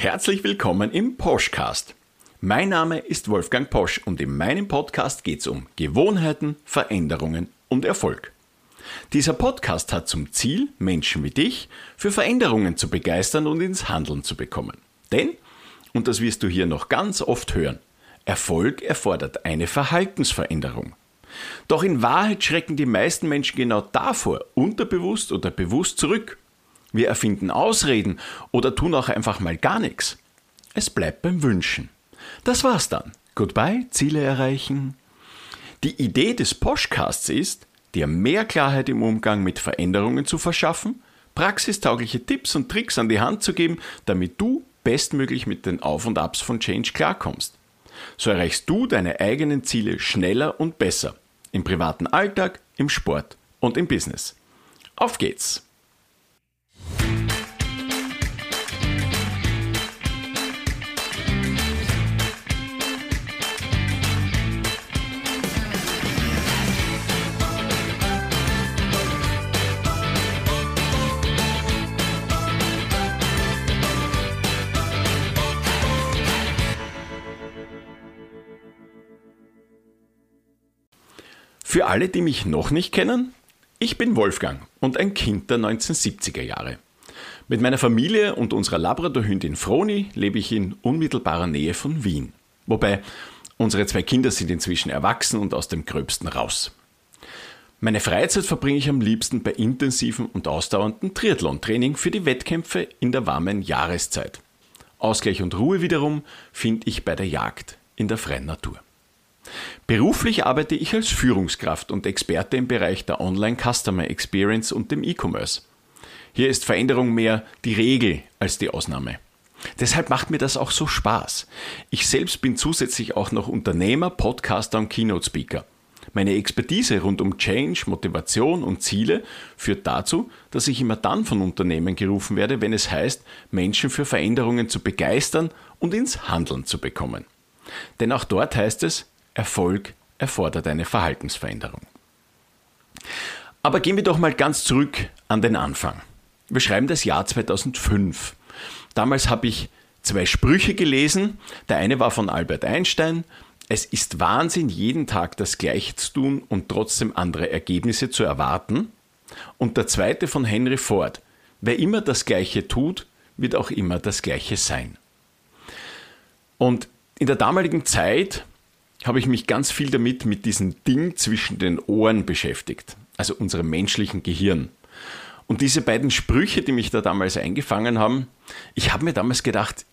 Herzlich willkommen im Poschcast. Mein Name ist Wolfgang Posch und in meinem Podcast geht es um Gewohnheiten, Veränderungen und Erfolg. Dieser Podcast hat zum Ziel, Menschen wie dich für Veränderungen zu begeistern und ins Handeln zu bekommen. Denn, und das wirst du hier noch ganz oft hören, Erfolg erfordert eine Verhaltensveränderung. Doch in Wahrheit schrecken die meisten Menschen genau davor, unterbewusst oder bewusst zurück. Wir erfinden Ausreden oder tun auch einfach mal gar nichts. Es bleibt beim Wünschen. Das war's dann. Goodbye, Ziele erreichen. Die Idee des Postcasts ist, dir mehr Klarheit im Umgang mit Veränderungen zu verschaffen, praxistaugliche Tipps und Tricks an die Hand zu geben, damit du bestmöglich mit den Auf und Abs von Change klarkommst. So erreichst du deine eigenen Ziele schneller und besser. Im privaten Alltag, im Sport und im Business. Auf geht's! Für alle, die mich noch nicht kennen, ich bin Wolfgang und ein Kind der 1970er Jahre. Mit meiner Familie und unserer Labradorhündin Froni lebe ich in unmittelbarer Nähe von Wien. Wobei unsere zwei Kinder sind inzwischen erwachsen und aus dem Gröbsten raus. Meine Freizeit verbringe ich am liebsten bei intensivem und ausdauerndem Triathlon-Training für die Wettkämpfe in der warmen Jahreszeit. Ausgleich und Ruhe wiederum finde ich bei der Jagd in der freien Natur. Beruflich arbeite ich als Führungskraft und Experte im Bereich der Online Customer Experience und dem E-Commerce. Hier ist Veränderung mehr die Regel als die Ausnahme. Deshalb macht mir das auch so Spaß. Ich selbst bin zusätzlich auch noch Unternehmer, Podcaster und Keynote Speaker. Meine Expertise rund um Change, Motivation und Ziele führt dazu, dass ich immer dann von Unternehmen gerufen werde, wenn es heißt, Menschen für Veränderungen zu begeistern und ins Handeln zu bekommen. Denn auch dort heißt es, Erfolg erfordert eine Verhaltensveränderung. Aber gehen wir doch mal ganz zurück an den Anfang. Wir schreiben das Jahr 2005. Damals habe ich zwei Sprüche gelesen. Der eine war von Albert Einstein. Es ist Wahnsinn, jeden Tag das Gleiche zu tun und trotzdem andere Ergebnisse zu erwarten. Und der zweite von Henry Ford. Wer immer das Gleiche tut, wird auch immer das Gleiche sein. Und in der damaligen Zeit habe ich mich ganz viel damit mit diesem Ding zwischen den Ohren beschäftigt, also unserem menschlichen Gehirn. Und diese beiden Sprüche, die mich da damals eingefangen haben, ich habe mir damals gedacht,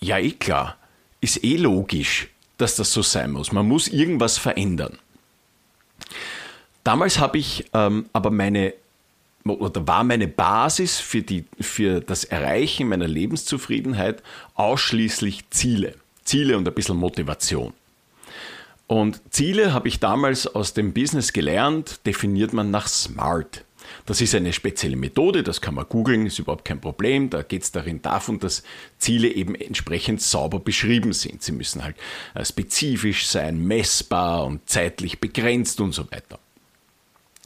ja eh klar, ist eh logisch, dass das so sein muss. Man muss irgendwas verändern. Damals habe ich ähm, aber meine oder war meine Basis für, die, für das Erreichen meiner Lebenszufriedenheit ausschließlich Ziele. Ziele und ein bisschen Motivation. Und Ziele habe ich damals aus dem Business gelernt, definiert man nach SMART. Das ist eine spezielle Methode, das kann man googeln, ist überhaupt kein Problem. Da geht es darin davon, dass Ziele eben entsprechend sauber beschrieben sind. Sie müssen halt äh, spezifisch sein, messbar und zeitlich begrenzt und so weiter.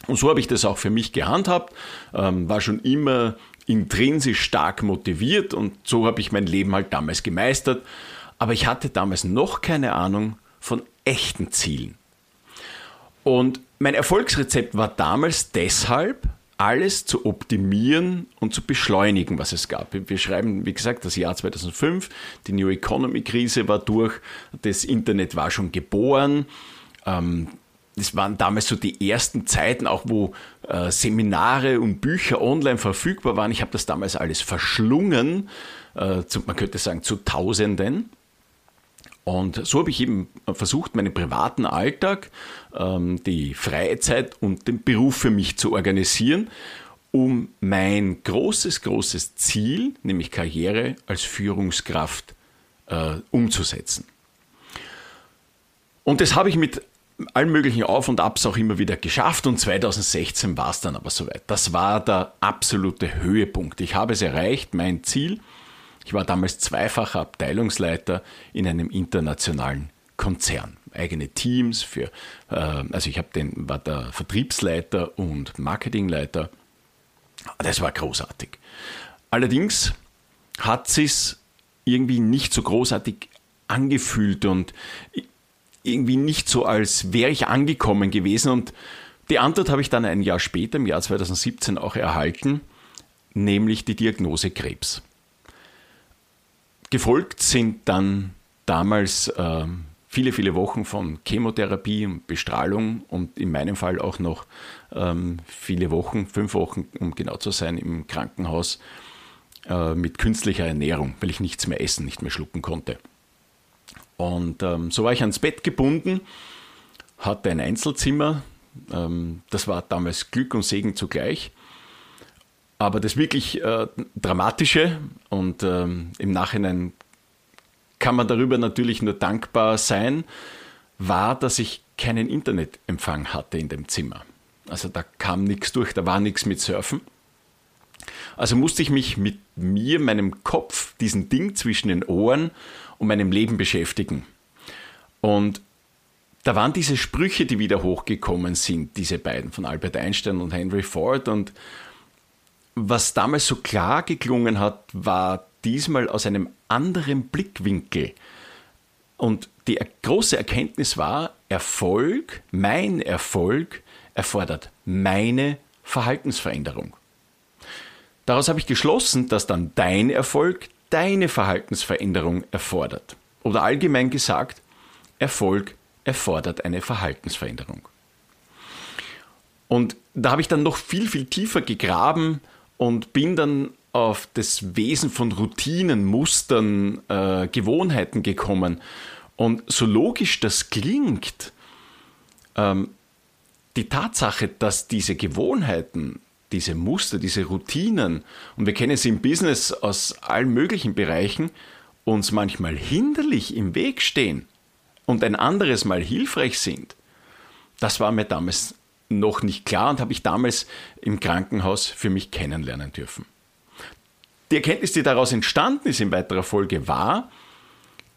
Und so habe ich das auch für mich gehandhabt, ähm, war schon immer intrinsisch stark motiviert und so habe ich mein Leben halt damals gemeistert. Aber ich hatte damals noch keine Ahnung von echten Zielen. Und mein Erfolgsrezept war damals deshalb, alles zu optimieren und zu beschleunigen, was es gab. Wir schreiben, wie gesagt, das Jahr 2005, die New Economy Krise war durch, das Internet war schon geboren. Ähm, das waren damals so die ersten Zeiten, auch wo äh, Seminare und Bücher online verfügbar waren. Ich habe das damals alles verschlungen, äh, man könnte sagen zu Tausenden. Und so habe ich eben versucht, meinen privaten Alltag, ähm, die Freizeit und den Beruf für mich zu organisieren, um mein großes, großes Ziel, nämlich Karriere als Führungskraft, äh, umzusetzen. Und das habe ich mit allen möglichen Auf und Abs auch immer wieder geschafft und 2016 war es dann aber soweit. Das war der absolute Höhepunkt. Ich habe es erreicht, mein Ziel ich war damals zweifacher Abteilungsleiter in einem internationalen Konzern. Eigene Teams für, äh, also ich den, war der Vertriebsleiter und Marketingleiter. Das war großartig. Allerdings hat es irgendwie nicht so großartig angefühlt und irgendwie nicht so, als wäre ich angekommen gewesen. Und die Antwort habe ich dann ein Jahr später, im Jahr 2017, auch erhalten, nämlich die Diagnose Krebs. Gefolgt sind dann damals äh, viele, viele Wochen von Chemotherapie und Bestrahlung und in meinem Fall auch noch ähm, viele Wochen, fünf Wochen, um genau zu sein, im Krankenhaus äh, mit künstlicher Ernährung, weil ich nichts mehr essen, nicht mehr schlucken konnte. Und ähm, so war ich ans Bett gebunden, hatte ein Einzelzimmer. Ähm, das war damals Glück und Segen zugleich. Aber das wirklich äh, Dramatische und ähm, im Nachhinein kann man darüber natürlich nur dankbar sein, war, dass ich keinen Internetempfang hatte in dem Zimmer. Also da kam nichts durch, da war nichts mit Surfen. Also musste ich mich mit mir, meinem Kopf, diesem Ding zwischen den Ohren und meinem Leben beschäftigen. Und da waren diese Sprüche, die wieder hochgekommen sind, diese beiden von Albert Einstein und Henry Ford. Und was damals so klar geklungen hat, war diesmal aus einem anderen Blickwinkel. Und die große Erkenntnis war, Erfolg, mein Erfolg, erfordert meine Verhaltensveränderung. Daraus habe ich geschlossen, dass dann dein Erfolg deine Verhaltensveränderung erfordert. Oder allgemein gesagt, Erfolg erfordert eine Verhaltensveränderung. Und da habe ich dann noch viel, viel tiefer gegraben und bin dann auf das Wesen von Routinen, Mustern, äh, Gewohnheiten gekommen. Und so logisch das klingt, ähm, die Tatsache, dass diese Gewohnheiten, diese Muster, diese Routinen, und wir kennen sie im Business aus allen möglichen Bereichen, uns manchmal hinderlich im Weg stehen und ein anderes Mal hilfreich sind, das war mir damals noch nicht klar und habe ich damals im Krankenhaus für mich kennenlernen dürfen. Die Erkenntnis, die daraus entstanden ist in weiterer Folge, war,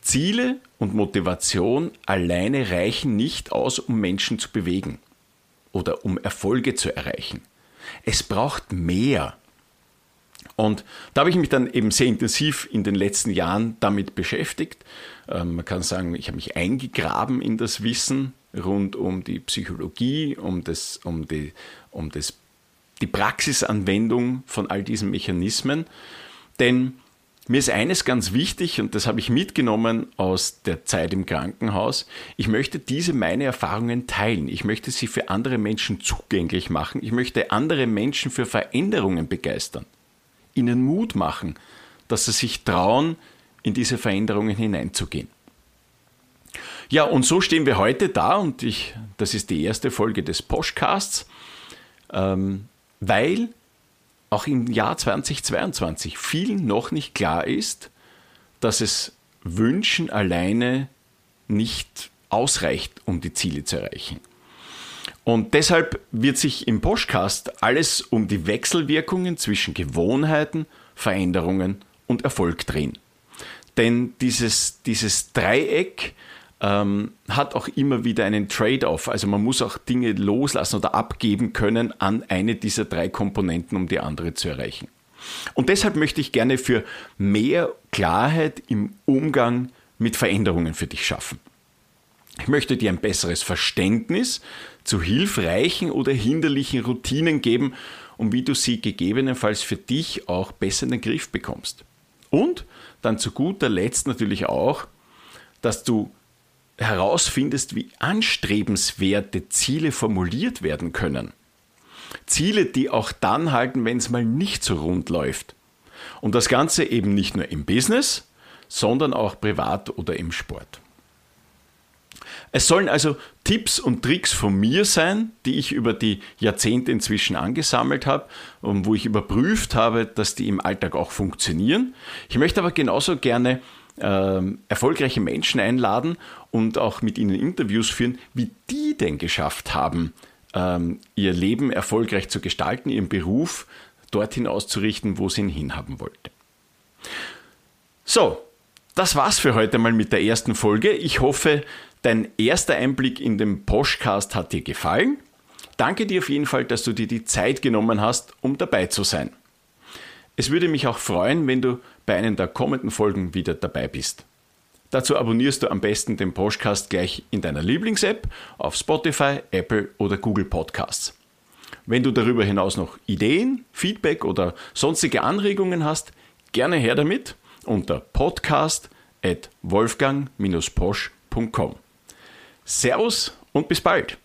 Ziele und Motivation alleine reichen nicht aus, um Menschen zu bewegen oder um Erfolge zu erreichen. Es braucht mehr. Und da habe ich mich dann eben sehr intensiv in den letzten Jahren damit beschäftigt. Ähm, man kann sagen, ich habe mich eingegraben in das Wissen rund um die Psychologie, um, das, um, die, um das, die Praxisanwendung von all diesen Mechanismen. Denn mir ist eines ganz wichtig und das habe ich mitgenommen aus der Zeit im Krankenhaus. Ich möchte diese meine Erfahrungen teilen. Ich möchte sie für andere Menschen zugänglich machen. Ich möchte andere Menschen für Veränderungen begeistern. Ihnen Mut machen, dass sie sich trauen, in diese Veränderungen hineinzugehen. Ja, und so stehen wir heute da und ich, das ist die erste Folge des Postcasts, ähm, weil auch im Jahr 2022 vielen noch nicht klar ist, dass es Wünschen alleine nicht ausreicht, um die Ziele zu erreichen. Und deshalb wird sich im Podcast alles um die Wechselwirkungen zwischen Gewohnheiten, Veränderungen und Erfolg drehen. Denn dieses, dieses Dreieck ähm, hat auch immer wieder einen Trade-off. Also man muss auch Dinge loslassen oder abgeben können an eine dieser drei Komponenten, um die andere zu erreichen. Und deshalb möchte ich gerne für mehr Klarheit im Umgang mit Veränderungen für dich schaffen. Ich möchte dir ein besseres Verständnis zu hilfreichen oder hinderlichen Routinen geben und wie du sie gegebenenfalls für dich auch besser in den Griff bekommst. Und dann zu guter Letzt natürlich auch, dass du herausfindest, wie anstrebenswerte Ziele formuliert werden können. Ziele, die auch dann halten, wenn es mal nicht so rund läuft. Und das Ganze eben nicht nur im Business, sondern auch privat oder im Sport. Es sollen also Tipps und Tricks von mir sein, die ich über die Jahrzehnte inzwischen angesammelt habe und wo ich überprüft habe, dass die im Alltag auch funktionieren. Ich möchte aber genauso gerne ähm, erfolgreiche Menschen einladen und auch mit ihnen Interviews führen, wie die denn geschafft haben, ähm, ihr Leben erfolgreich zu gestalten, ihren Beruf dorthin auszurichten, wo sie ihn hinhaben wollte. So, das war's für heute mal mit der ersten Folge. Ich hoffe, dein erster Einblick in den Postcast hat dir gefallen. Danke dir auf jeden Fall, dass du dir die Zeit genommen hast, um dabei zu sein. Es würde mich auch freuen, wenn du bei einer der kommenden Folgen wieder dabei bist. Dazu abonnierst du am besten den Podcast gleich in deiner Lieblings-App auf Spotify, Apple oder Google Podcasts. Wenn du darüber hinaus noch Ideen, Feedback oder sonstige Anregungen hast, gerne her damit unter podcast at wolfgang-posch.com. Servus und bis bald!